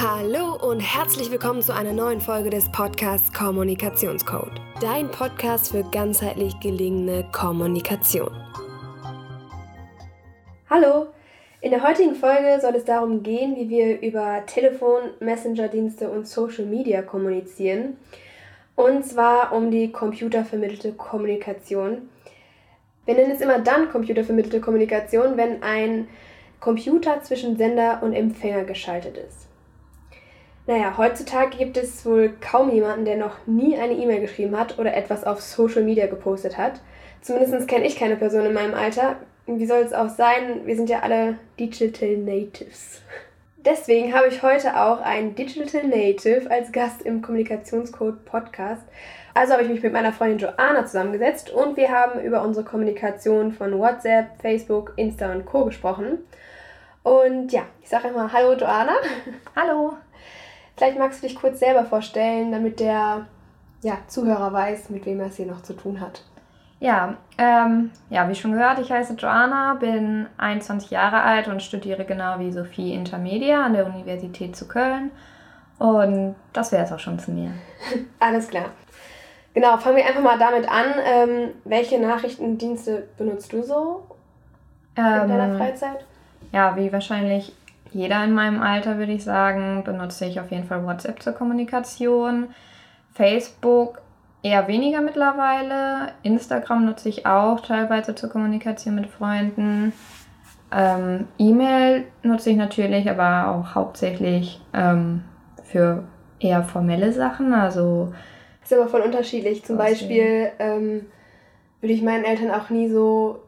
Hallo und herzlich willkommen zu einer neuen Folge des Podcasts Kommunikationscode. Dein Podcast für ganzheitlich gelingende Kommunikation. Hallo! In der heutigen Folge soll es darum gehen, wie wir über Telefon, Messenger-Dienste und Social Media kommunizieren. Und zwar um die computervermittelte Kommunikation. Wir nennen es immer dann computervermittelte Kommunikation, wenn ein Computer zwischen Sender und Empfänger geschaltet ist. Naja, heutzutage gibt es wohl kaum jemanden, der noch nie eine E-Mail geschrieben hat oder etwas auf Social Media gepostet hat. Zumindest kenne ich keine Person in meinem Alter. Wie soll es auch sein? Wir sind ja alle Digital Natives. Deswegen habe ich heute auch einen Digital Native als Gast im Kommunikationscode Podcast. Also habe ich mich mit meiner Freundin Joanna zusammengesetzt und wir haben über unsere Kommunikation von WhatsApp, Facebook, Insta und Co. gesprochen. Und ja, ich sage immer Hallo Joanna. Hallo. Vielleicht magst du dich kurz selber vorstellen, damit der ja, Zuhörer weiß, mit wem er es hier noch zu tun hat. Ja, ähm, ja, wie schon gehört, ich heiße Joanna, bin 21 Jahre alt und studiere genau wie Sophie Intermedia an der Universität zu Köln. Und das wäre es auch schon zu mir. Alles klar. Genau, fangen wir einfach mal damit an. Ähm, welche Nachrichtendienste benutzt du so in ähm, deiner Freizeit? Ja, wie wahrscheinlich jeder in meinem Alter, würde ich sagen, benutze ich auf jeden Fall WhatsApp zur Kommunikation. Facebook eher weniger mittlerweile. Instagram nutze ich auch teilweise zur Kommunikation mit Freunden. Ähm, E-Mail nutze ich natürlich, aber auch hauptsächlich ähm, für eher formelle Sachen. Also ist aber voll unterschiedlich. Zum Beispiel ähm, würde ich meinen Eltern auch nie so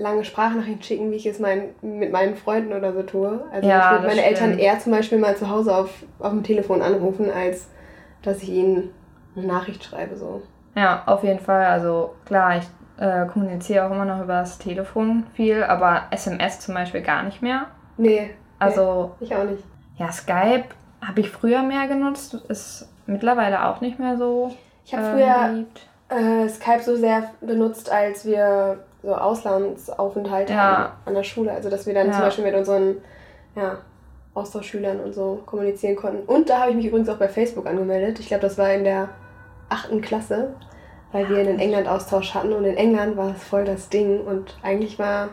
lange Sprachnachrichten schicken, wie ich es mein, mit meinen Freunden oder so tue. Also ja, ich würde meine stimmt. Eltern eher zum Beispiel mal zu Hause auf, auf dem Telefon anrufen, als dass ich ihnen eine Nachricht schreibe. So. Ja, auf jeden Fall. Also klar, ich äh, kommuniziere auch immer noch über das Telefon viel, aber SMS zum Beispiel gar nicht mehr. Nee. Also. Nee, ich auch nicht. Ja, Skype habe ich früher mehr genutzt, ist mittlerweile auch nicht mehr so. Ich habe äh, früher äh, Skype so sehr benutzt, als wir so Auslandsaufenthalte ja. an der Schule. Also dass wir dann ja. zum Beispiel mit unseren ja, Austauschschülern und so kommunizieren konnten. Und da habe ich mich übrigens auch bei Facebook angemeldet. Ich glaube, das war in der achten Klasse, weil wir einen England-Austausch hatten. Und in England war es voll das Ding. Und eigentlich war,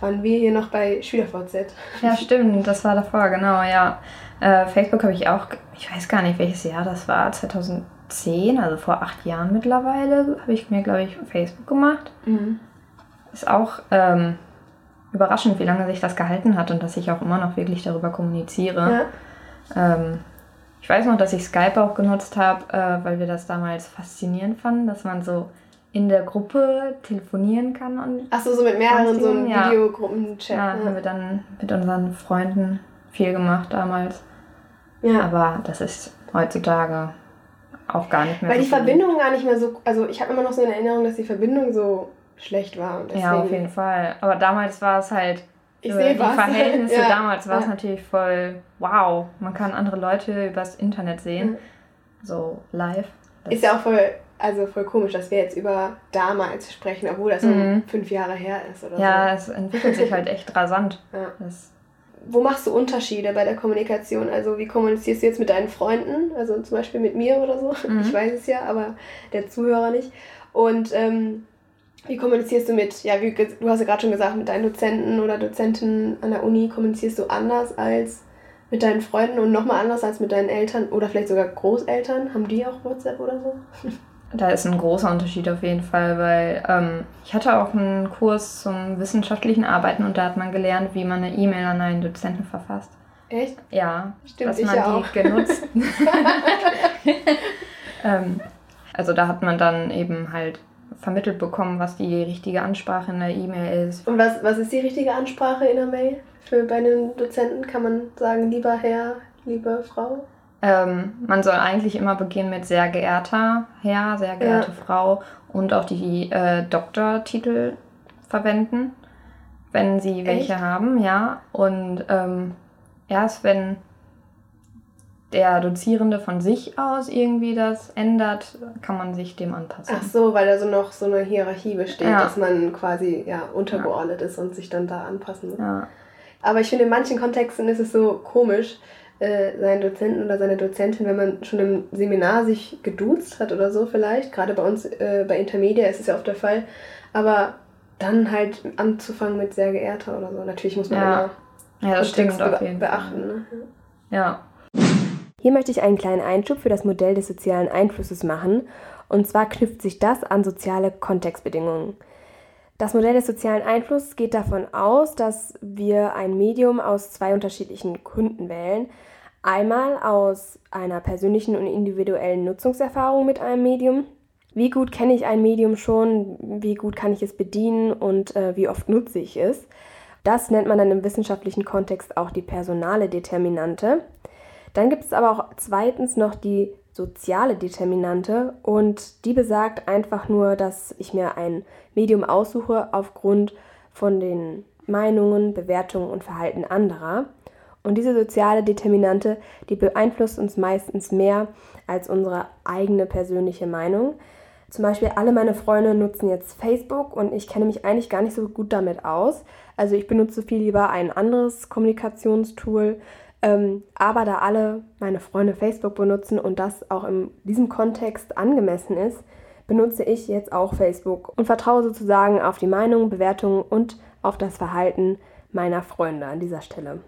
waren wir hier noch bei SchülerVZ. Ja, stimmt. Das war davor, genau, ja. Äh, Facebook habe ich auch, ich weiß gar nicht, welches Jahr das war, 2010, also vor acht Jahren mittlerweile, habe ich mir, glaube ich, Facebook gemacht. Mhm. Ist auch ähm, überraschend, wie lange sich das gehalten hat und dass ich auch immer noch wirklich darüber kommuniziere. Ja. Ähm, ich weiß noch, dass ich Skype auch genutzt habe, äh, weil wir das damals faszinierend fanden, dass man so in der Gruppe telefonieren kann. Und Achso, so mit mehreren so ja. Videogruppen-Chat. Ja, ja, haben wir dann mit unseren Freunden viel gemacht damals. Ja. Aber das ist heutzutage auch gar nicht mehr Weil so die Verbindung gar nicht mehr so. Also ich habe immer noch so eine Erinnerung, dass die Verbindung so schlecht war. Und ja, auf jeden Fall. Aber damals war es halt. Ich sehe die was. Verhältnisse ja. damals war es ja. natürlich voll wow. Man kann andere Leute übers Internet sehen. Mhm. So live. Das ist ja auch voll, also voll komisch, dass wir jetzt über damals sprechen, obwohl das mhm. so fünf Jahre her ist oder ja, so. es entwickelt sich halt echt rasant. Ja. Wo machst du Unterschiede bei der Kommunikation? Also wie kommunizierst du jetzt mit deinen Freunden? Also zum Beispiel mit mir oder so. Mhm. Ich weiß es ja, aber der Zuhörer nicht. Und ähm, wie kommunizierst du mit, ja, wie, du hast ja gerade schon gesagt, mit deinen Dozenten oder Dozentinnen an der Uni kommunizierst du anders als mit deinen Freunden und nochmal anders als mit deinen Eltern oder vielleicht sogar Großeltern? Haben die auch WhatsApp oder so? Da ist ein großer Unterschied auf jeden Fall, weil ähm, ich hatte auch einen Kurs zum wissenschaftlichen Arbeiten und da hat man gelernt, wie man eine E-Mail an einen Dozenten verfasst. Echt? Ja, Stimmt, dass man die auch. genutzt. ähm, also da hat man dann eben halt vermittelt bekommen, was die richtige Ansprache in der E-Mail ist. Und was, was ist die richtige Ansprache in der Mail? Für bei den Dozenten kann man sagen, lieber Herr, liebe Frau? Ähm, man soll eigentlich immer beginnen mit sehr geehrter Herr, sehr geehrte ja. Frau und auch die äh, Doktortitel verwenden, wenn sie welche Echt? haben, ja. Und ähm, erst wenn der Dozierende von sich aus irgendwie das ändert, kann man sich dem anpassen. Ach so, weil da so noch so eine Hierarchie besteht, ja. dass man quasi ja untergeordnet ja. ist und sich dann da anpassen muss. Ja. Aber ich finde, in manchen Kontexten ist es so komisch, äh, seinen Dozenten oder seine Dozentin, wenn man schon im Seminar sich geduzt hat oder so vielleicht. Gerade bei uns äh, bei Intermedia ist es ja oft der Fall. Aber dann halt anzufangen mit sehr geehrter oder so. Natürlich muss man ja. immer ja, das stimmt auf jeden beachten. Ne? Ja. Hier möchte ich einen kleinen Einschub für das Modell des sozialen Einflusses machen. Und zwar knüpft sich das an soziale Kontextbedingungen. Das Modell des sozialen Einflusses geht davon aus, dass wir ein Medium aus zwei unterschiedlichen Gründen wählen. Einmal aus einer persönlichen und individuellen Nutzungserfahrung mit einem Medium. Wie gut kenne ich ein Medium schon? Wie gut kann ich es bedienen und äh, wie oft nutze ich es? Das nennt man dann im wissenschaftlichen Kontext auch die personale Determinante. Dann gibt es aber auch zweitens noch die soziale Determinante und die besagt einfach nur, dass ich mir ein Medium aussuche aufgrund von den Meinungen, Bewertungen und Verhalten anderer. Und diese soziale Determinante, die beeinflusst uns meistens mehr als unsere eigene persönliche Meinung. Zum Beispiel alle meine Freunde nutzen jetzt Facebook und ich kenne mich eigentlich gar nicht so gut damit aus. Also ich benutze viel lieber ein anderes Kommunikationstool, ähm, aber da alle meine Freunde Facebook benutzen und das auch in diesem Kontext angemessen ist, benutze ich jetzt auch Facebook und vertraue sozusagen auf die Meinung, Bewertungen und auf das Verhalten meiner Freunde an dieser Stelle.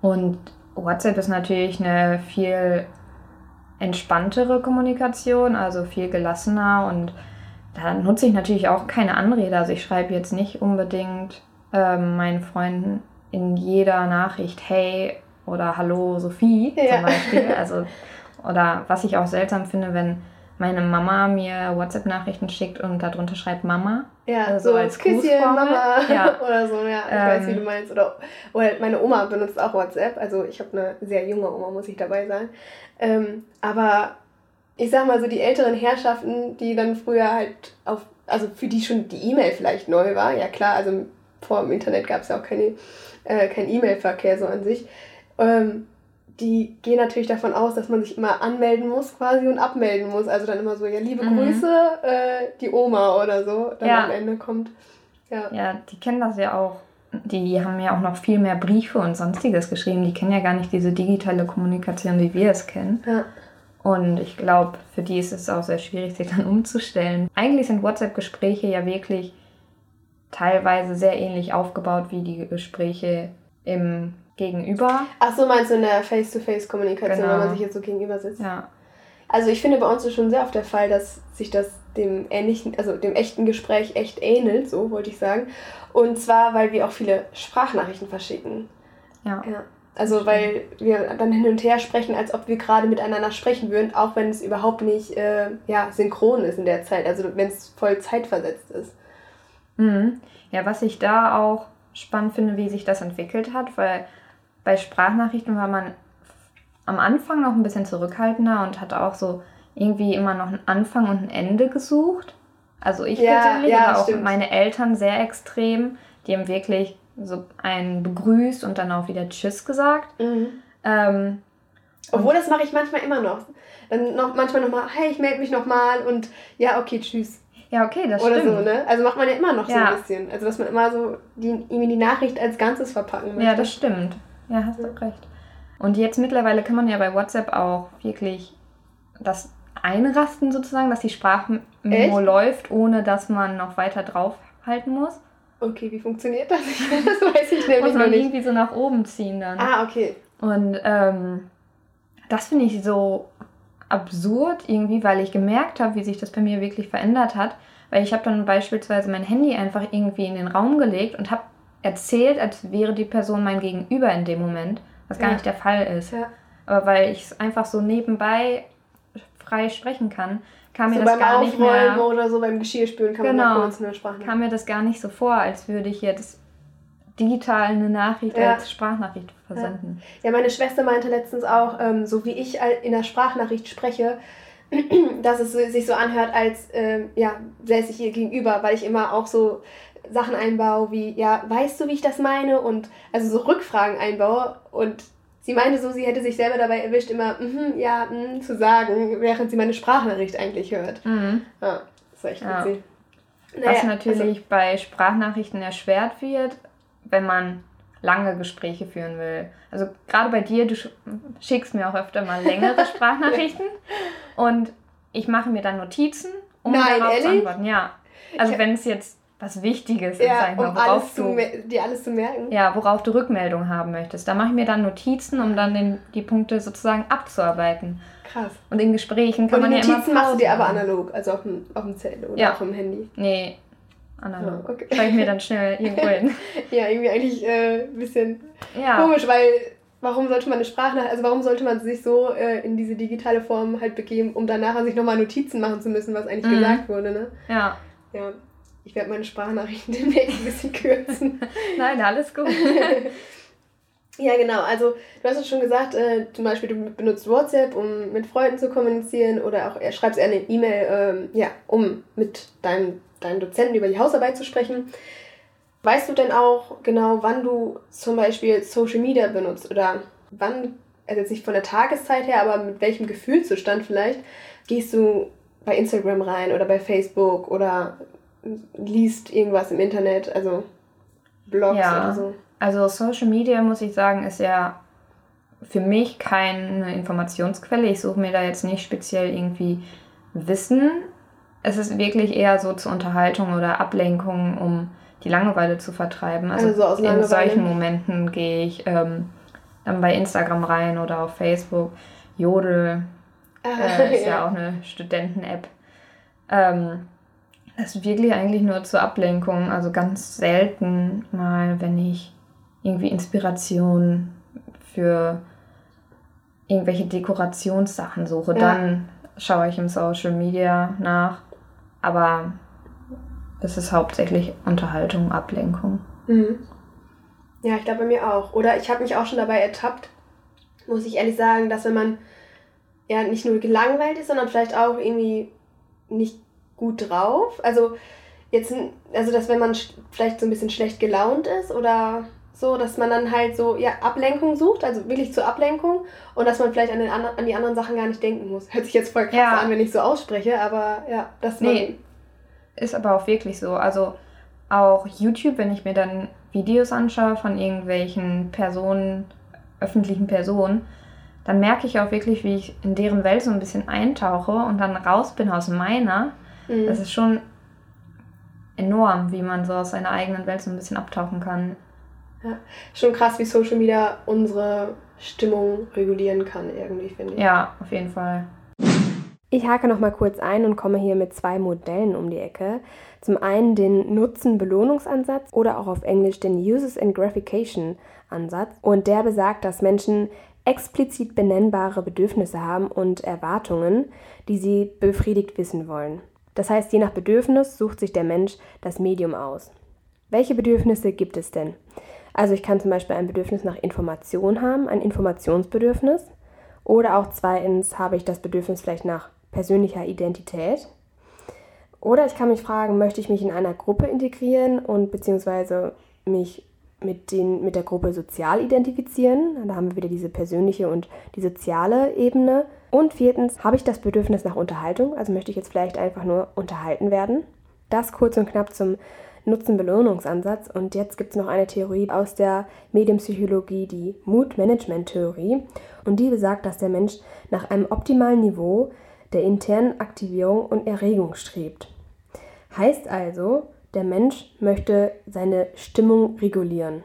Und WhatsApp ist natürlich eine viel entspanntere Kommunikation, also viel gelassener und da nutze ich natürlich auch keine Anrede. Also ich schreibe jetzt nicht unbedingt ähm, meinen Freunden in jeder Nachricht Hey oder Hallo Sophie ja. zum Beispiel. Also, oder was ich auch seltsam finde, wenn meine Mama mir WhatsApp-Nachrichten schickt und darunter schreibt Mama. Ja, also so als Küsschen, Mama ja. oder so, ja, ich ähm, weiß, wie du meinst. Oder, oder meine Oma benutzt auch WhatsApp, also ich habe eine sehr junge Oma, muss ich dabei sagen. Ähm, aber ich sag mal so, die älteren Herrschaften, die dann früher halt auf, also für die schon die E-Mail vielleicht neu war, ja klar, also vor dem Internet gab es ja auch keine äh, kein E-Mail-Verkehr so an sich. Ähm, die gehen natürlich davon aus, dass man sich immer anmelden muss quasi und abmelden muss. Also dann immer so, ja, liebe mhm. Grüße, äh, die Oma oder so, dann ja. am Ende kommt. Ja. ja, die kennen das ja auch. Die haben ja auch noch viel mehr Briefe und sonstiges geschrieben. Die kennen ja gar nicht diese digitale Kommunikation, wie wir es kennen. Ja. Und ich glaube, für die ist es auch sehr schwierig, sich dann umzustellen. Eigentlich sind WhatsApp-Gespräche ja wirklich teilweise sehr ähnlich aufgebaut wie die Gespräche im Gegenüber. Ach so, meinst du in der Face-to-Face-Kommunikation, genau. wenn man sich jetzt so gegenüber sitzt? Ja. Also ich finde bei uns ist schon sehr oft der Fall, dass sich das dem ähnlichen, also dem echten Gespräch echt ähnelt, so wollte ich sagen. Und zwar, weil wir auch viele Sprachnachrichten verschicken. Ja. ja. Also weil wir dann hin und her sprechen, als ob wir gerade miteinander sprechen würden, auch wenn es überhaupt nicht äh, ja, synchron ist in der Zeit, also wenn es voll zeitversetzt ist. Mhm. Ja, was ich da auch spannend finde, wie sich das entwickelt hat, weil bei Sprachnachrichten war man am Anfang noch ein bisschen zurückhaltender und hat auch so irgendwie immer noch einen Anfang und ein Ende gesucht. Also ich ja, persönlich, ja, aber auch stimmt. meine Eltern sehr extrem. Die haben wirklich so einen begrüßt und dann auch wieder Tschüss gesagt. Mhm. Ähm, Obwohl, das mache ich manchmal immer noch. Dann noch manchmal nochmal, hey, ich melde mich nochmal und ja, okay, tschüss. Ja, okay, das Oder stimmt. so, ne? Also macht man ja immer noch ja. so ein bisschen. Also dass man immer so die, irgendwie die Nachricht als Ganzes verpacken möchte. Ja, das stimmt. Ja, hast du ja. recht. Und jetzt mittlerweile kann man ja bei WhatsApp auch wirklich das einrasten sozusagen, dass die Sprachmemo läuft, ohne dass man noch weiter draufhalten muss. Okay, wie funktioniert das? das weiß ich nämlich muss man nicht. irgendwie so nach oben ziehen dann. Ah, okay. Und ähm, das finde ich so absurd irgendwie, weil ich gemerkt habe, wie sich das bei mir wirklich verändert hat. Weil ich habe dann beispielsweise mein Handy einfach irgendwie in den Raum gelegt und habe erzählt, als wäre die Person mein Gegenüber in dem Moment, was gar ja. nicht der Fall ist. Ja. Aber weil ich es einfach so nebenbei frei sprechen kann, kam so mir das gar nicht mehr oder so beim Geschirrspülen kann genau, man kurz eine Sprache. Kam mir das gar nicht so vor, als würde ich jetzt digital eine Nachricht ja. als Sprachnachricht versenden. Ja. ja. meine Schwester meinte letztens auch, ähm, so wie ich in der Sprachnachricht spreche, dass es sich so anhört, als ähm, ja, säße ich ihr gegenüber, weil ich immer auch so Sachen einbaue wie, ja, weißt du, wie ich das meine? Und also so Rückfragen einbaue. Und sie meinte so, sie hätte sich selber dabei erwischt, immer, mm ja, mm, zu sagen, während sie meine Sprachnachricht eigentlich hört. Mhm. Ja, das ist echt ja. Naja, Was natürlich also, bei Sprachnachrichten erschwert wird, wenn man lange Gespräche führen will. Also gerade bei dir, du schickst mir auch öfter mal längere Sprachnachrichten und ich mache mir dann Notizen, um Nein, darauf ehrlich? zu antworten. Ja. Also wenn es jetzt was Wichtiges ist, ja, sag ich mal, um worauf du, dir alles zu merken. Ja, worauf du Rückmeldung haben möchtest. Da mache ich mir dann Notizen, um dann den, die Punkte sozusagen abzuarbeiten. Krass. Und in Gesprächen kann und man ja immer Notizen machst du dir aber analog, also auf dem, auf dem Zettel oder ja. auf dem Handy? Nee, analog. Oh, okay. Schreibe ich mir dann schnell irgendwo hin. ja, irgendwie eigentlich äh, ein bisschen ja. komisch, weil warum sollte man eine Sprachnachricht, also warum sollte man sich so äh, in diese digitale Form halt begeben, um danach sich nochmal Notizen machen zu müssen, was eigentlich mhm. gesagt wurde, ne? Ja. Ja. Ich werde meine Sprachnachrichten demnächst ein bisschen kürzen. Nein, alles gut. ja, genau. Also, du hast es schon gesagt, äh, zum Beispiel, du benutzt WhatsApp, um mit Freunden zu kommunizieren oder auch er schreibst eine E-Mail, ähm, ja, um mit deinem, deinem Dozenten über die Hausarbeit zu sprechen. Weißt du denn auch genau, wann du zum Beispiel Social Media benutzt oder wann, also jetzt nicht von der Tageszeit her, aber mit welchem Gefühlszustand vielleicht, gehst du bei Instagram rein oder bei Facebook oder liest irgendwas im Internet, also Blogs ja, oder so. Also Social Media, muss ich sagen, ist ja für mich keine Informationsquelle. Ich suche mir da jetzt nicht speziell irgendwie Wissen. Es ist wirklich eher so zur Unterhaltung oder Ablenkung, um die Langeweile zu vertreiben. Also, also in solchen Momenten gehe ich ähm, dann bei Instagram rein oder auf Facebook. Jodel ah, äh, ist ja. ja. auch eine Studenten-App. Ähm, das ist wirklich eigentlich nur zur Ablenkung. Also ganz selten mal, wenn ich irgendwie Inspiration für irgendwelche Dekorationssachen suche, ja. dann schaue ich im Social Media nach. Aber es ist hauptsächlich Unterhaltung, Ablenkung. Mhm. Ja, ich glaube bei mir auch. Oder ich habe mich auch schon dabei ertappt, muss ich ehrlich sagen, dass wenn man ja nicht nur gelangweilt ist, sondern vielleicht auch irgendwie nicht gut drauf. Also jetzt, also dass wenn man vielleicht so ein bisschen schlecht gelaunt ist oder so, dass man dann halt so, ja, Ablenkung sucht, also wirklich zur Ablenkung und dass man vielleicht an, den, an die anderen Sachen gar nicht denken muss. Hört sich jetzt voll krass ja. an, wenn ich so ausspreche, aber ja, das nee, ist aber auch wirklich so. Also auch YouTube, wenn ich mir dann Videos anschaue von irgendwelchen Personen, öffentlichen Personen, dann merke ich auch wirklich, wie ich in deren Welt so ein bisschen eintauche und dann raus bin aus meiner Mhm. Das ist schon enorm, wie man so aus seiner eigenen Welt so ein bisschen abtauchen kann. Ja, schon krass, wie Social Media unsere Stimmung regulieren kann, irgendwie, finde ich. Ja, auf jeden Fall. Ich hake noch mal kurz ein und komme hier mit zwei Modellen um die Ecke. Zum einen den Nutzen-Belohnungsansatz oder auch auf Englisch den Uses and Gratification Ansatz. Und der besagt, dass Menschen explizit benennbare Bedürfnisse haben und Erwartungen, die sie befriedigt wissen wollen. Das heißt, je nach Bedürfnis sucht sich der Mensch das Medium aus. Welche Bedürfnisse gibt es denn? Also ich kann zum Beispiel ein Bedürfnis nach Information haben, ein Informationsbedürfnis. Oder auch zweitens habe ich das Bedürfnis vielleicht nach persönlicher Identität. Oder ich kann mich fragen, möchte ich mich in einer Gruppe integrieren und beziehungsweise mich mit, den, mit der Gruppe sozial identifizieren. Da haben wir wieder diese persönliche und die soziale Ebene. Und viertens, habe ich das Bedürfnis nach Unterhaltung? Also möchte ich jetzt vielleicht einfach nur unterhalten werden? Das kurz und knapp zum Nutzen-Belohnungsansatz. Und jetzt gibt es noch eine Theorie aus der Medienpsychologie, die Mood-Management-Theorie. Und die besagt, dass der Mensch nach einem optimalen Niveau der internen Aktivierung und Erregung strebt. Heißt also, der Mensch möchte seine Stimmung regulieren.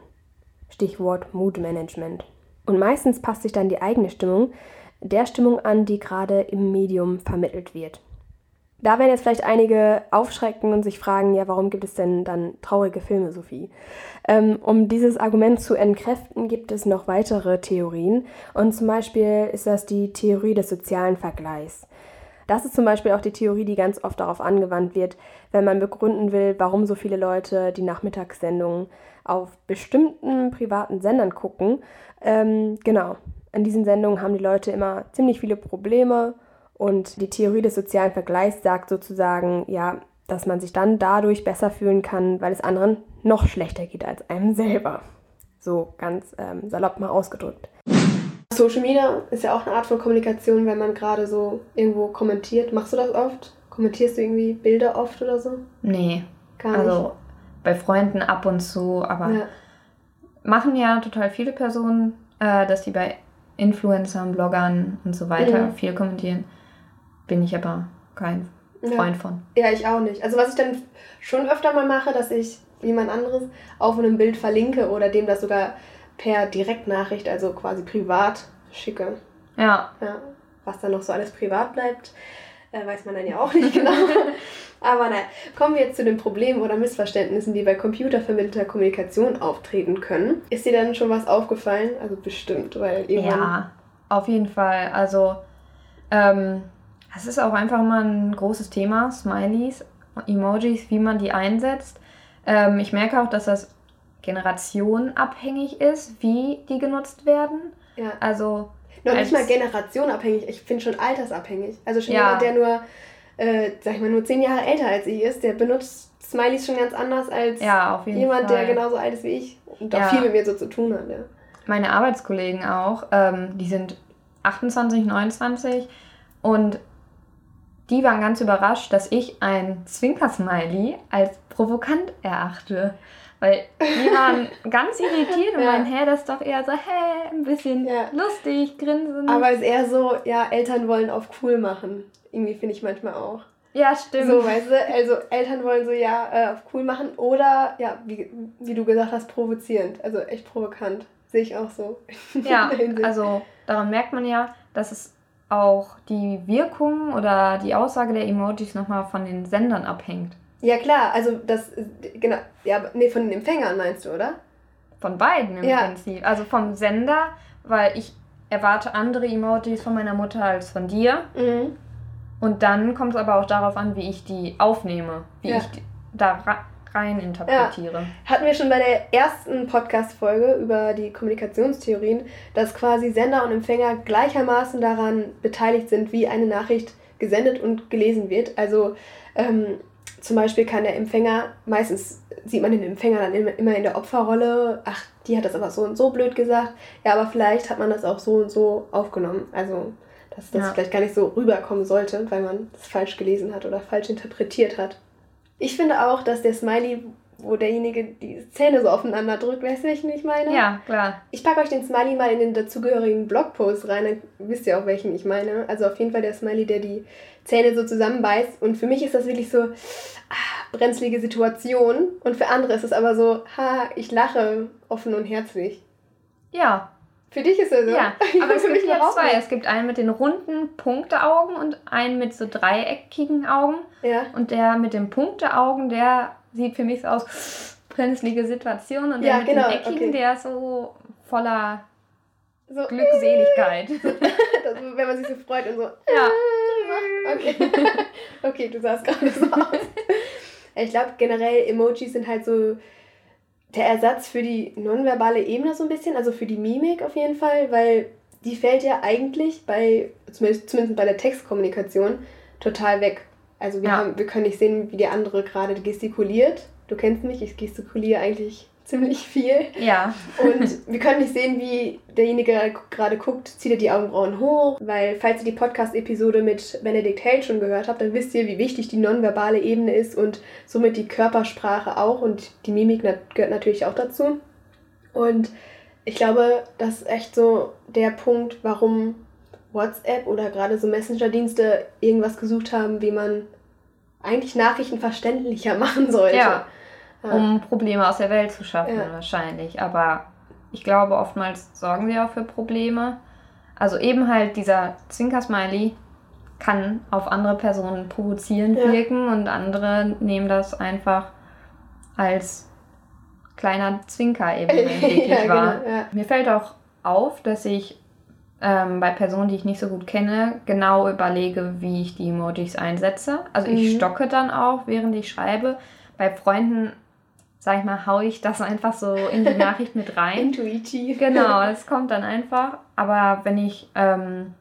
Stichwort Mood Management. Und meistens passt sich dann die eigene Stimmung der Stimmung an, die gerade im Medium vermittelt wird. Da werden jetzt vielleicht einige aufschrecken und sich fragen, ja, warum gibt es denn dann traurige Filme, Sophie? Ähm, um dieses Argument zu entkräften, gibt es noch weitere Theorien. Und zum Beispiel ist das die Theorie des sozialen Vergleichs. Das ist zum Beispiel auch die Theorie, die ganz oft darauf angewandt wird, wenn man begründen will, warum so viele Leute die Nachmittagssendungen auf bestimmten privaten Sendern gucken. Ähm, genau, in diesen Sendungen haben die Leute immer ziemlich viele Probleme und die Theorie des sozialen Vergleichs sagt sozusagen, ja, dass man sich dann dadurch besser fühlen kann, weil es anderen noch schlechter geht als einem selber. So ganz ähm, salopp mal ausgedrückt. Social Media ist ja auch eine Art von Kommunikation, wenn man gerade so irgendwo kommentiert. Machst du das oft? Kommentierst du irgendwie Bilder oft oder so? Nee. Gar nicht. Also bei Freunden ab und zu, aber ja. machen ja total viele Personen, äh, dass die bei Influencern, Bloggern und so weiter mhm. viel kommentieren. Bin ich aber kein Freund ja. von. Ja, ich auch nicht. Also was ich dann schon öfter mal mache, dass ich jemand anderes auf einem Bild verlinke oder dem das sogar per Direktnachricht, also quasi privat schicke. Ja. ja. Was dann noch so alles privat bleibt, äh, weiß man dann ja auch nicht genau. Aber naja, kommen wir jetzt zu den Problemen oder Missverständnissen, die bei computervermittelter Kommunikation auftreten können. Ist dir dann schon was aufgefallen? Also bestimmt, weil irgendwann... Ja, auf jeden Fall. Also, ähm, es ist auch einfach mal ein großes Thema, Smileys, Emojis, wie man die einsetzt. Ähm, ich merke auch, dass das generationenabhängig ist, wie die genutzt werden. Ja. Also noch nicht mal generationabhängig, ich finde schon altersabhängig. Also schon ja. jemand, der nur, äh, sag ich mal, nur zehn Jahre älter als ich ist, der benutzt Smileys schon ganz anders als ja, jemand, Fall. der genauso alt ist wie ich und auch ja. viel mit mir so zu tun hat. Ja. Meine Arbeitskollegen auch, ähm, die sind 28, 29 und die waren ganz überrascht, dass ich ein Zwinker-Smiley als provokant erachte. Weil die waren ganz irritiert und ja. meinen, hä, das ist doch eher so, hä, ein bisschen ja. lustig, grinsen. Aber es ist eher so, ja, Eltern wollen auf cool machen. Irgendwie finde ich manchmal auch. Ja, stimmt. So, weißt du, also Eltern wollen so, ja, äh, auf cool machen oder, ja, wie, wie du gesagt hast, provozierend. Also echt provokant. Sehe ich auch so. Ja, also daran merkt man ja, dass es auch die Wirkung oder die Aussage der Emojis nochmal von den Sendern abhängt. Ja, klar, also das, genau, ja, nee, von den Empfängern meinst du, oder? Von beiden im ja. Prinzip. Also vom Sender, weil ich erwarte andere Emojis von meiner Mutter als von dir. Mhm. Und dann kommt es aber auch darauf an, wie ich die aufnehme, wie ja. ich da rein interpretiere. Ja. Hatten wir schon bei der ersten Podcast-Folge über die Kommunikationstheorien, dass quasi Sender und Empfänger gleichermaßen daran beteiligt sind, wie eine Nachricht gesendet und gelesen wird. Also ähm, zum Beispiel kann der Empfänger, meistens sieht man den Empfänger dann immer in der Opferrolle, ach, die hat das aber so und so blöd gesagt, ja, aber vielleicht hat man das auch so und so aufgenommen. Also, dass das ja. vielleicht gar nicht so rüberkommen sollte, weil man das falsch gelesen hat oder falsch interpretiert hat. Ich finde auch, dass der Smiley wo derjenige die Zähne so aufeinander drückt. Weißt du, welchen ich meine? Ja, klar. Ich packe euch den Smiley mal in den dazugehörigen Blogpost rein, dann wisst ihr auch, welchen ich meine. Also auf jeden Fall der Smiley, der die Zähne so zusammenbeißt. Und für mich ist das wirklich so ah, brenzlige Situation. Und für andere ist es aber so, ha, ich lache offen und herzlich. Ja. Für dich ist er so. Ja, aber es gibt ja zwei. Es gibt einen mit den runden Punkteaugen und einen mit so dreieckigen Augen. Ja. Und der mit den Punkteaugen, der sieht für mich so aus, brenzlige Situation und ja, der genau, mit dem Eckigen, okay. der ist so voller so, Glückseligkeit. das, wenn man sich so freut und so. Ja. Okay, okay du sahst gerade so aus. Ich glaube, generell Emojis sind halt so der Ersatz für die nonverbale Ebene so ein bisschen, also für die Mimik auf jeden Fall, weil die fällt ja eigentlich bei, zumindest, zumindest bei der Textkommunikation, total weg. Also wir, ja. haben, wir können nicht sehen, wie der andere gerade gestikuliert. Du kennst mich, ich gestikuliere eigentlich ziemlich viel. Ja. Und wir können nicht sehen, wie derjenige gerade guckt, zieht er die Augenbrauen hoch, weil falls ihr die Podcast-Episode mit Benedict Hale schon gehört habt, dann wisst ihr, wie wichtig die nonverbale Ebene ist und somit die Körpersprache auch und die Mimik gehört natürlich auch dazu. Und ich glaube, das ist echt so der Punkt, warum WhatsApp oder gerade so Messenger-Dienste irgendwas gesucht haben, wie man eigentlich Nachrichten verständlicher machen sollte. Ja, um Probleme aus der Welt zu schaffen ja. wahrscheinlich. Aber ich glaube, oftmals sorgen sie auch für Probleme. Also eben halt dieser Zwinker-Smiley kann auf andere Personen provozierend ja. wirken und andere nehmen das einfach als kleiner Zwinker eben wirklich ja, wahr. Genau, ja. Mir fällt auch auf, dass ich ähm, bei Personen, die ich nicht so gut kenne, genau überlege, wie ich die Emojis einsetze. Also ich mhm. stocke dann auch, während ich schreibe. Bei Freunden, sag ich mal, haue ich das einfach so in die Nachricht mit rein. Intuitiv. Genau, es kommt dann einfach. Aber wenn ich ähm,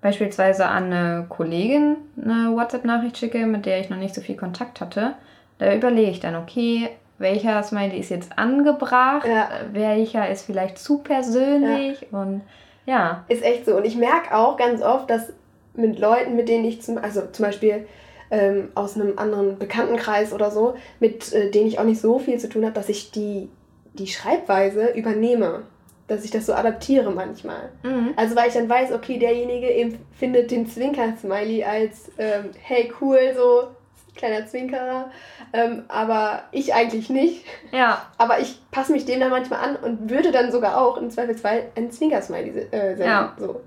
beispielsweise an eine Kollegin eine WhatsApp-Nachricht schicke, mit der ich noch nicht so viel Kontakt hatte, da überlege ich dann, okay, welcher Smiley ist jetzt angebracht, ja. welcher ist vielleicht zu persönlich ja. und ja. Ist echt so. Und ich merke auch ganz oft, dass mit Leuten, mit denen ich zum, also zum Beispiel ähm, aus einem anderen Bekanntenkreis oder so, mit äh, denen ich auch nicht so viel zu tun habe, dass ich die die Schreibweise übernehme. Dass ich das so adaptiere manchmal. Mhm. Also weil ich dann weiß, okay, derjenige findet den Zwinker-Smiley als ähm, hey cool, so kleiner Zwinkerer. Ähm, aber ich eigentlich nicht. Ja. Aber ich passe mich dem dann manchmal an und würde dann sogar auch im Zweifelsfall ein Zwinker-Smiley äh, senden. Ja. So.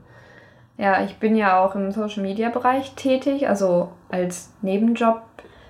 Ja, ich bin ja auch im Social Media Bereich tätig, also als Nebenjob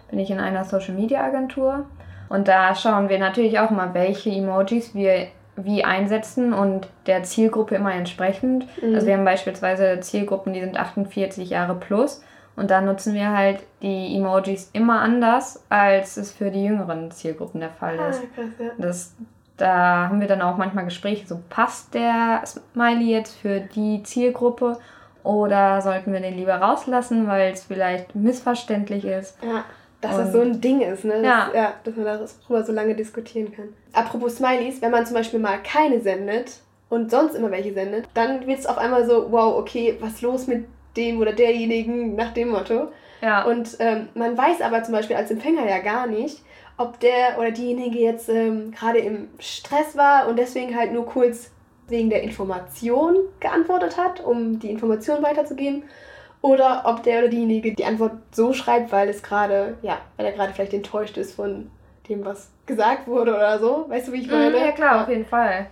bin ich in einer Social Media Agentur. Und da schauen wir natürlich auch mal, welche Emojis wir wie einsetzen und der Zielgruppe immer entsprechend. Mhm. Also wir haben beispielsweise Zielgruppen, die sind 48 Jahre plus und da nutzen wir halt die Emojis immer anders, als es für die jüngeren Zielgruppen der Fall ist. Ah, krass, ja. das, da haben wir dann auch manchmal Gespräche, so passt der Smiley jetzt für die Zielgruppe oder sollten wir den lieber rauslassen, weil es vielleicht missverständlich ist. Ja, dass und, das so ein Ding ist, ne? Dass, ja. ja. Dass man darüber so lange diskutieren kann. Apropos Smileys, wenn man zum Beispiel mal keine sendet und sonst immer welche sendet, dann wird es auf einmal so, wow, okay, was los mit dem oder derjenigen nach dem Motto. Ja. Und ähm, man weiß aber zum Beispiel als Empfänger ja gar nicht, ob der oder diejenige jetzt ähm, gerade im Stress war und deswegen halt nur kurz wegen der Information geantwortet hat, um die Information weiterzugeben. Oder ob der oder diejenige die Antwort so schreibt, weil es gerade, ja, weil er gerade vielleicht enttäuscht ist von dem, was gesagt wurde oder so. Weißt du, wie ich mhm, meine? Ja, klar, auf jeden Fall.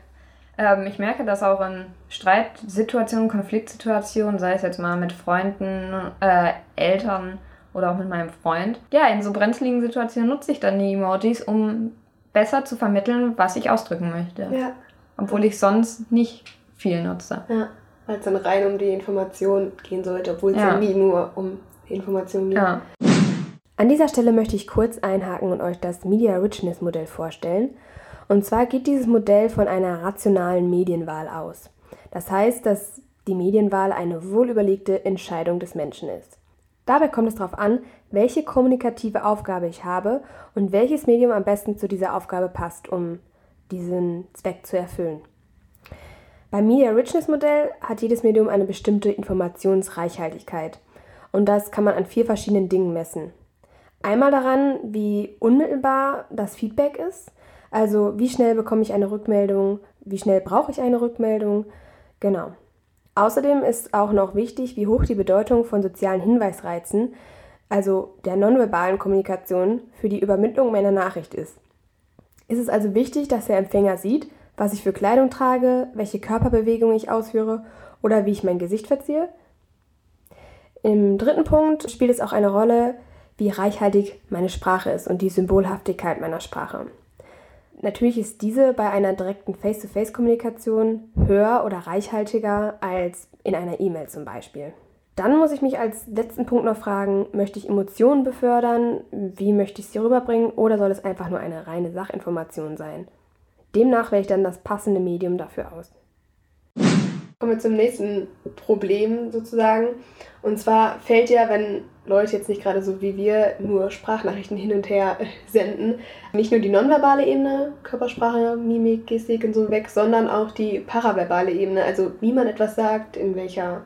Ähm, ich merke das auch in Streitsituationen, Konfliktsituationen, sei es jetzt mal mit Freunden, äh, Eltern oder auch mit meinem Freund. Ja, in so brenzligen Situationen nutze ich dann die Emojis, um besser zu vermitteln, was ich ausdrücken möchte. Ja. Obwohl ich sonst nicht viel nutze. Ja, weil es dann rein um die Information gehen sollte, obwohl es ja. ja nie nur um die Information geht. Ja. An dieser Stelle möchte ich kurz einhaken und euch das Media Richness Modell vorstellen. Und zwar geht dieses Modell von einer rationalen Medienwahl aus. Das heißt, dass die Medienwahl eine wohlüberlegte Entscheidung des Menschen ist. Dabei kommt es darauf an, welche kommunikative Aufgabe ich habe und welches Medium am besten zu dieser Aufgabe passt, um diesen Zweck zu erfüllen. Beim Media Richness Modell hat jedes Medium eine bestimmte Informationsreichhaltigkeit und das kann man an vier verschiedenen Dingen messen. Einmal daran, wie unmittelbar das Feedback ist, also wie schnell bekomme ich eine Rückmeldung, wie schnell brauche ich eine Rückmeldung, genau. Außerdem ist auch noch wichtig, wie hoch die Bedeutung von sozialen Hinweisreizen, also der nonverbalen Kommunikation, für die Übermittlung meiner Nachricht ist. Ist es also wichtig, dass der Empfänger sieht, was ich für Kleidung trage, welche Körperbewegung ich ausführe oder wie ich mein Gesicht verziehe? Im dritten Punkt spielt es auch eine Rolle, wie reichhaltig meine Sprache ist und die Symbolhaftigkeit meiner Sprache. Natürlich ist diese bei einer direkten Face-to-Face-Kommunikation höher oder reichhaltiger als in einer E-Mail zum Beispiel. Dann muss ich mich als letzten Punkt noch fragen, möchte ich Emotionen befördern? Wie möchte ich sie rüberbringen? Oder soll es einfach nur eine reine Sachinformation sein? Demnach wähle ich dann das passende Medium dafür aus. Kommen wir zum nächsten Problem sozusagen. Und zwar fällt ja, wenn Leute jetzt nicht gerade so wie wir nur Sprachnachrichten hin und her senden, nicht nur die nonverbale Ebene, Körpersprache, Mimik, Gestik und so weg, sondern auch die paraverbale Ebene, also wie man etwas sagt, in welcher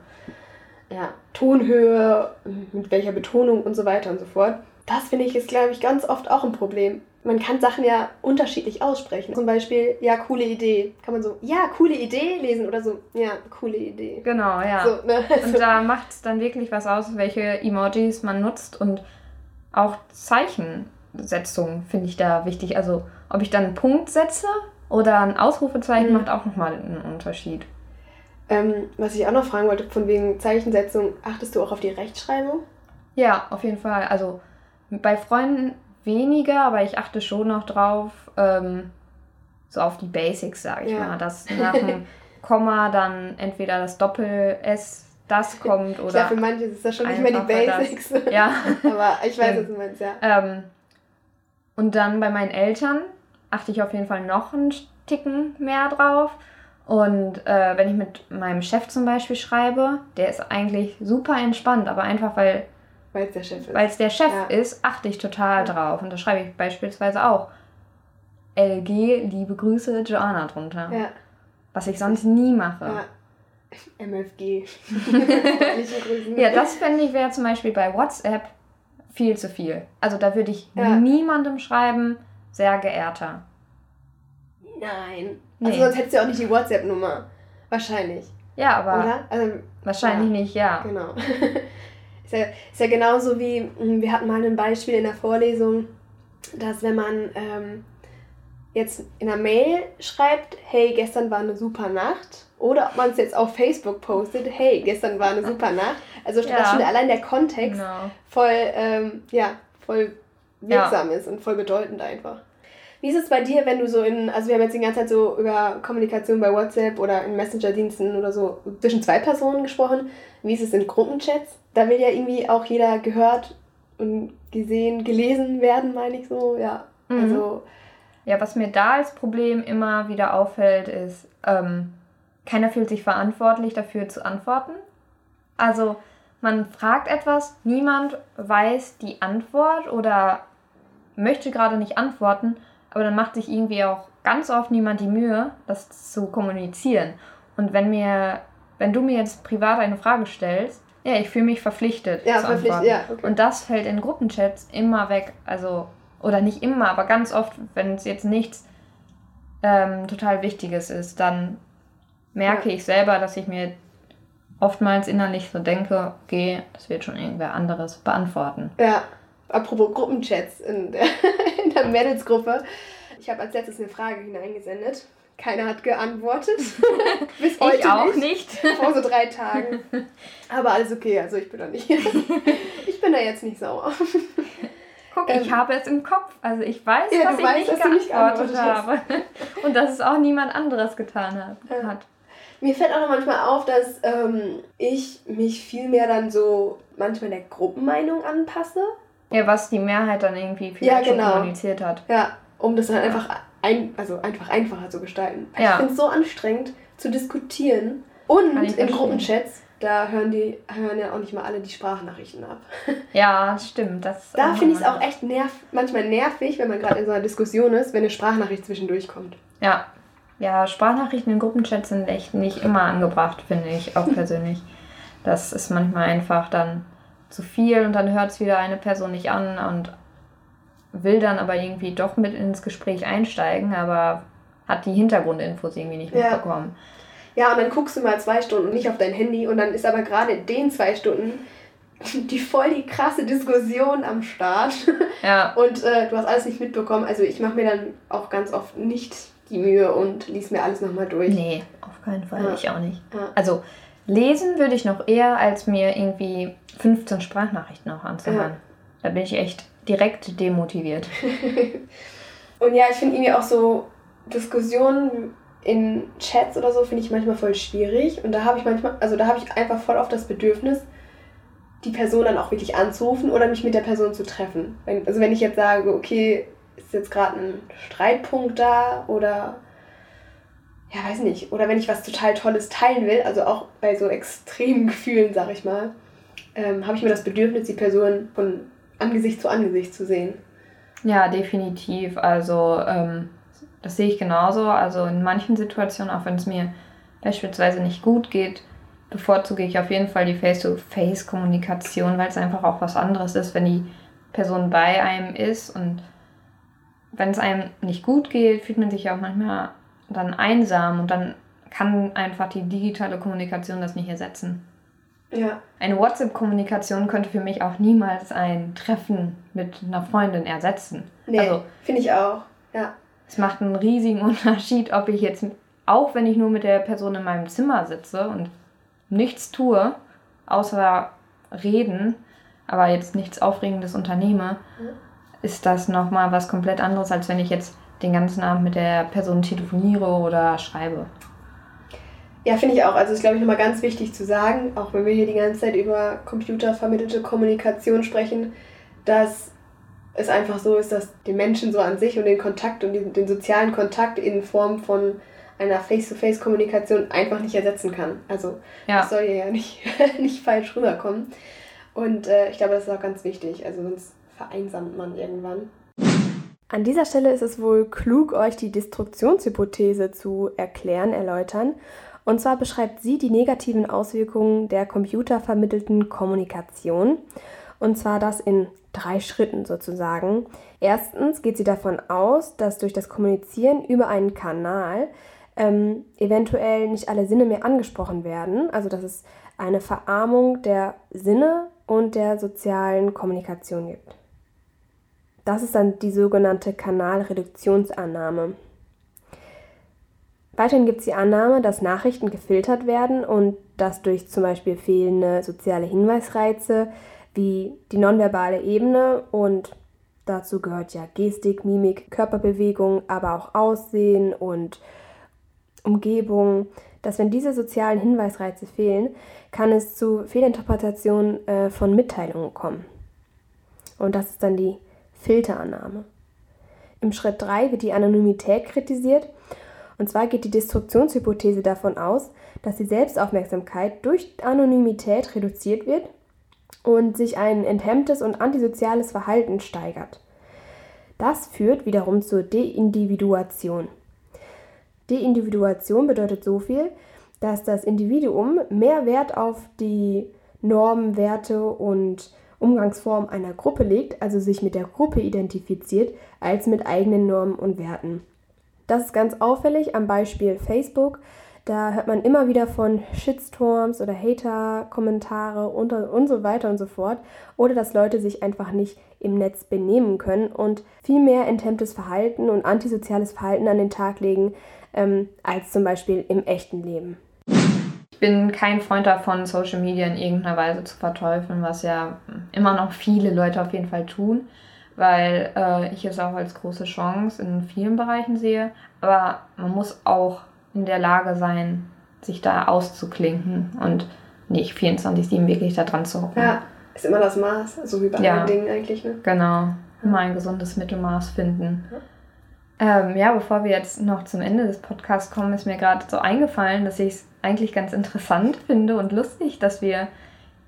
ja, Tonhöhe, mit welcher Betonung und so weiter und so fort. Das finde ich ist, glaube ich, ganz oft auch ein Problem. Man kann Sachen ja unterschiedlich aussprechen. Zum Beispiel, ja, coole Idee. Kann man so, ja, coole Idee lesen oder so, ja, coole Idee. Genau, ja. So, ne? Und da macht es dann wirklich was aus, welche Emojis man nutzt und auch Zeichensetzung finde ich da wichtig. Also, ob ich dann einen Punkt setze oder ein Ausrufezeichen, mhm. macht auch nochmal einen Unterschied. Ähm, was ich auch noch fragen wollte, von wegen Zeichensetzung, achtest du auch auf die Rechtschreibung? Ja, auf jeden Fall. Also bei Freunden weniger, aber ich achte schon noch drauf, ähm, so auf die Basics, sage ich ja. mal. Dass nach dem Komma dann entweder das Doppel-S das kommt oder. Ja, für manche ist das schon nicht mehr die Basics. Das. Ja. aber ich weiß, was du meinst, ja. Ähm, und dann bei meinen Eltern achte ich auf jeden Fall noch einen Ticken mehr drauf. Und äh, wenn ich mit meinem Chef zum Beispiel schreibe, der ist eigentlich super entspannt, aber einfach weil weil es der Chef ist. Weil es der Chef ja. ist, achte ich total ja. drauf. Und da schreibe ich beispielsweise auch LG, liebe Grüße, Joanna drunter. Ja. Was ich sonst nie mache. Ja. MFG. ja, das fände ich wäre zum Beispiel bei WhatsApp viel zu viel. Also da würde ich niemandem schreiben, sehr geehrter. Nein. Nee. Also sonst hättest du ja auch nicht die WhatsApp-Nummer. Wahrscheinlich. Ja, aber. Oder? Also, wahrscheinlich ja. nicht, ja. Genau. ist, ja, ist ja genauso wie, hm, wir hatten mal ein Beispiel in der Vorlesung, dass wenn man ähm, jetzt in einer Mail schreibt, hey, gestern war eine super Nacht, oder ob man es jetzt auf Facebook postet, hey, gestern war eine super Nacht. Also ja. dass schon allein der Kontext genau. voll, ähm, ja, voll wirksam ja. ist und voll bedeutend einfach. Wie ist es bei dir, wenn du so in, also wir haben jetzt die ganze Zeit so über Kommunikation bei WhatsApp oder in Messenger-Diensten oder so zwischen zwei Personen gesprochen. Wie ist es in Gruppenchats? Da will ja irgendwie auch jeder gehört und gesehen, gelesen werden, meine ich so, ja. Mhm. Also. Ja, was mir da als Problem immer wieder auffällt, ist, ähm, keiner fühlt sich verantwortlich dafür zu antworten. Also man fragt etwas, niemand weiß die Antwort oder möchte gerade nicht antworten aber dann macht sich irgendwie auch ganz oft niemand die Mühe, das zu kommunizieren. Und wenn mir, wenn du mir jetzt privat eine Frage stellst, ja, ich fühle mich verpflichtet. Ja, zu verpflichtet, ja. Okay. Und das fällt in Gruppenchats immer weg. Also, oder nicht immer, aber ganz oft, wenn es jetzt nichts ähm, total Wichtiges ist, dann merke ja. ich selber, dass ich mir oftmals innerlich so denke, okay, das wird schon irgendwer anderes beantworten. Ja, apropos Gruppenchats in der, in der Mädelsgruppe. Ich habe als letztes eine Frage hineingesendet. Keiner hat geantwortet. Bis heute ich auch nicht. Vor so drei Tagen. Aber alles okay, also ich bin da nicht. ich bin da jetzt nicht sauer. Guck, ähm, ich habe es im Kopf. Also ich weiß, ja, dass ich weißt, nicht, dass geantwortet nicht geantwortet habe. Und dass es auch niemand anderes getan hat. Ja. Mir fällt auch noch manchmal auf, dass ähm, ich mich viel mehr dann so manchmal der Gruppenmeinung anpasse. Ja, was die Mehrheit dann irgendwie vielleicht ja, genau. kommuniziert hat. Ja, um das dann einfach, ein, also einfach einfacher zu gestalten. Ja. Ich finde es so anstrengend zu diskutieren. Und in Gruppenchats, da hören die hören ja auch nicht mal alle die Sprachnachrichten ab. Ja, stimmt. Das da finde ich es auch echt nerv manchmal nervig, wenn man gerade in so einer Diskussion ist, wenn eine Sprachnachricht zwischendurch kommt. Ja. Ja, Sprachnachrichten in Gruppenchats sind echt nicht immer angebracht, finde ich auch persönlich. Das ist manchmal einfach dann zu viel und dann hört es wieder eine Person nicht an und will dann aber irgendwie doch mit ins Gespräch einsteigen, aber hat die Hintergrundinfos irgendwie nicht ja. mitbekommen. Ja, und dann guckst du mal zwei Stunden nicht auf dein Handy und dann ist aber gerade in den zwei Stunden die voll die krasse Diskussion am Start. Ja. Und äh, du hast alles nicht mitbekommen. Also ich mache mir dann auch ganz oft nicht die Mühe und lies mir alles nochmal durch. Nee, auf keinen Fall. Ja. Ich auch nicht. Ja. Also lesen würde ich noch eher, als mir irgendwie 15 Sprachnachrichten auch anzuhören. Ja. Da bin ich echt direkt demotiviert. und ja, ich finde irgendwie auch so Diskussionen in Chats oder so finde ich manchmal voll schwierig und da habe ich manchmal, also da habe ich einfach voll oft das Bedürfnis, die Person dann auch wirklich anzurufen oder mich mit der Person zu treffen. Wenn, also wenn ich jetzt sage, okay, ist jetzt gerade ein Streitpunkt da oder ja, weiß nicht, oder wenn ich was total Tolles teilen will, also auch bei so extremen Gefühlen, sag ich mal, ähm, habe ich mir das Bedürfnis, die Person von Angesicht zu Angesicht zu sehen. Ja, definitiv. Also ähm, das sehe ich genauso. Also in manchen Situationen, auch wenn es mir beispielsweise nicht gut geht, bevorzuge ich auf jeden Fall die Face-to-Face-Kommunikation, weil es einfach auch was anderes ist, wenn die Person bei einem ist und wenn es einem nicht gut geht, fühlt man sich ja auch manchmal dann einsam und dann kann einfach die digitale Kommunikation das nicht ersetzen. Ja. Eine WhatsApp-Kommunikation könnte für mich auch niemals ein Treffen mit einer Freundin ersetzen. Nee, also, finde ich auch, ja. Es macht einen riesigen Unterschied, ob ich jetzt, auch wenn ich nur mit der Person in meinem Zimmer sitze und nichts tue, außer reden, aber jetzt nichts Aufregendes unternehme, mhm. ist das nochmal was komplett anderes, als wenn ich jetzt den ganzen Abend mit der Person telefoniere oder schreibe. Ja, finde ich auch. Also ist, glaube ich, nochmal ganz wichtig zu sagen, auch wenn wir hier die ganze Zeit über computervermittelte Kommunikation sprechen, dass es einfach so ist, dass die Menschen so an sich und den Kontakt und den, den sozialen Kontakt in Form von einer Face-to-Face-Kommunikation einfach nicht ersetzen kann. Also ja. das soll ja nicht, nicht falsch rüberkommen. Und äh, ich glaube, das ist auch ganz wichtig. Also sonst vereinsamt man irgendwann. An dieser Stelle ist es wohl klug, euch die Destruktionshypothese zu erklären, erläutern und zwar beschreibt sie die negativen Auswirkungen der computervermittelten Kommunikation. Und zwar, dass in drei Schritten sozusagen. Erstens geht sie davon aus, dass durch das Kommunizieren über einen Kanal ähm, eventuell nicht alle Sinne mehr angesprochen werden. Also dass es eine Verarmung der Sinne und der sozialen Kommunikation gibt. Das ist dann die sogenannte Kanalreduktionsannahme. Weiterhin gibt es die Annahme, dass Nachrichten gefiltert werden und dass durch zum Beispiel fehlende soziale Hinweisreize wie die nonverbale Ebene und dazu gehört ja Gestik, Mimik, Körperbewegung, aber auch Aussehen und Umgebung, dass wenn diese sozialen Hinweisreize fehlen, kann es zu Fehlinterpretationen äh, von Mitteilungen kommen. Und das ist dann die Filterannahme. Im Schritt 3 wird die Anonymität kritisiert. Und zwar geht die Destruktionshypothese davon aus, dass die Selbstaufmerksamkeit durch Anonymität reduziert wird und sich ein enthemmtes und antisoziales Verhalten steigert. Das führt wiederum zur Deindividuation. Deindividuation bedeutet so viel, dass das Individuum mehr Wert auf die Normen, Werte und Umgangsformen einer Gruppe legt, also sich mit der Gruppe identifiziert, als mit eigenen Normen und Werten. Das ist ganz auffällig am Beispiel Facebook. Da hört man immer wieder von Shitstorms oder Hater-Kommentare und, und so weiter und so fort. Oder dass Leute sich einfach nicht im Netz benehmen können und viel mehr enthemmtes Verhalten und antisoziales Verhalten an den Tag legen, ähm, als zum Beispiel im echten Leben. Ich bin kein Freund davon, Social Media in irgendeiner Weise zu verteufeln, was ja immer noch viele Leute auf jeden Fall tun, weil äh, ich es auch als große Chance in vielen Bereichen sehe. Aber man muss auch in der Lage sein, sich da auszuklinken und nicht 24-7 wirklich da dran zu hocken. Ja, ist immer das Maß, so wie bei ja, anderen Dingen eigentlich. Ne? Genau, immer ein gesundes Mittelmaß finden. Ja. Ähm, ja, bevor wir jetzt noch zum Ende des Podcasts kommen, ist mir gerade so eingefallen, dass ich es eigentlich ganz interessant finde und lustig, dass wir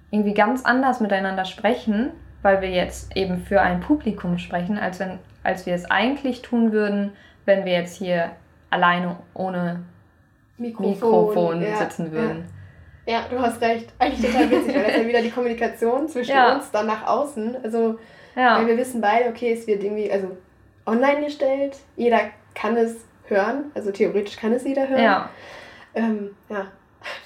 irgendwie ganz anders miteinander sprechen, weil wir jetzt eben für ein Publikum sprechen, als, wenn, als wir es eigentlich tun würden, wenn wir jetzt hier alleine ohne Mikrofon, Mikrofon ja, sitzen würden. Ja. ja. du hast recht. Eigentlich total witzig, weil das ist ja wieder die Kommunikation zwischen ja. uns dann nach außen. Also, weil wir wissen beide, okay, es wird irgendwie, also online gestellt. Jeder kann es hören, also theoretisch kann es jeder hören. Ja. Ähm, ja.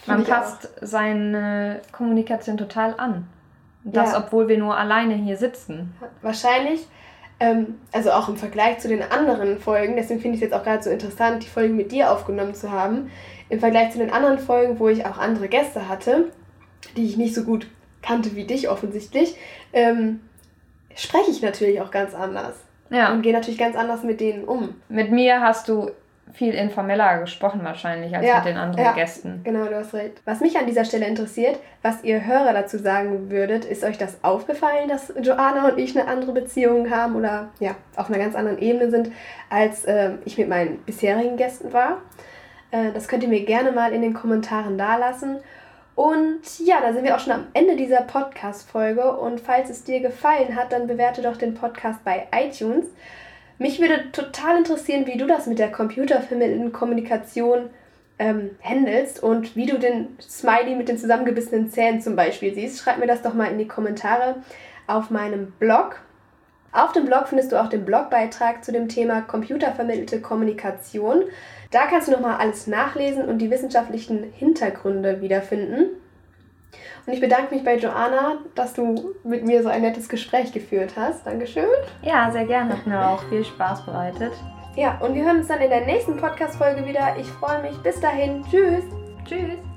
Man passt auch. seine Kommunikation total an. Das, ja. obwohl wir nur alleine hier sitzen. Wahrscheinlich, ähm, also auch im Vergleich zu den anderen Folgen, deswegen finde ich es jetzt auch gerade so interessant, die Folgen mit dir aufgenommen zu haben. Im Vergleich zu den anderen Folgen, wo ich auch andere Gäste hatte, die ich nicht so gut kannte wie dich offensichtlich, ähm, spreche ich natürlich auch ganz anders. Ja. Und gehe natürlich ganz anders mit denen um. Mit mir hast du viel informeller gesprochen wahrscheinlich als ja, mit den anderen ja, Gästen. Genau, du hast recht. Was mich an dieser Stelle interessiert, was ihr Hörer dazu sagen würdet, ist euch das aufgefallen, dass Joanna und ich eine andere Beziehung haben oder ja, auf einer ganz anderen Ebene sind, als äh, ich mit meinen bisherigen Gästen war? Äh, das könnt ihr mir gerne mal in den Kommentaren dalassen. Und ja, da sind wir auch schon am Ende dieser Podcast-Folge. Und falls es dir gefallen hat, dann bewerte doch den Podcast bei iTunes. Mich würde total interessieren, wie du das mit der computervermittelnden Kommunikation ähm, handelst und wie du den Smiley mit den zusammengebissenen Zähnen zum Beispiel siehst. Schreib mir das doch mal in die Kommentare auf meinem Blog. Auf dem Blog findest du auch den Blogbeitrag zu dem Thema computervermittelte Kommunikation. Da kannst du nochmal alles nachlesen und die wissenschaftlichen Hintergründe wiederfinden. Und ich bedanke mich bei Joanna, dass du mit mir so ein nettes Gespräch geführt hast. Dankeschön. Ja, sehr gerne. Hat mir auch viel Spaß bereitet. Ja, und wir hören uns dann in der nächsten Podcast-Folge wieder. Ich freue mich. Bis dahin. Tschüss. Tschüss.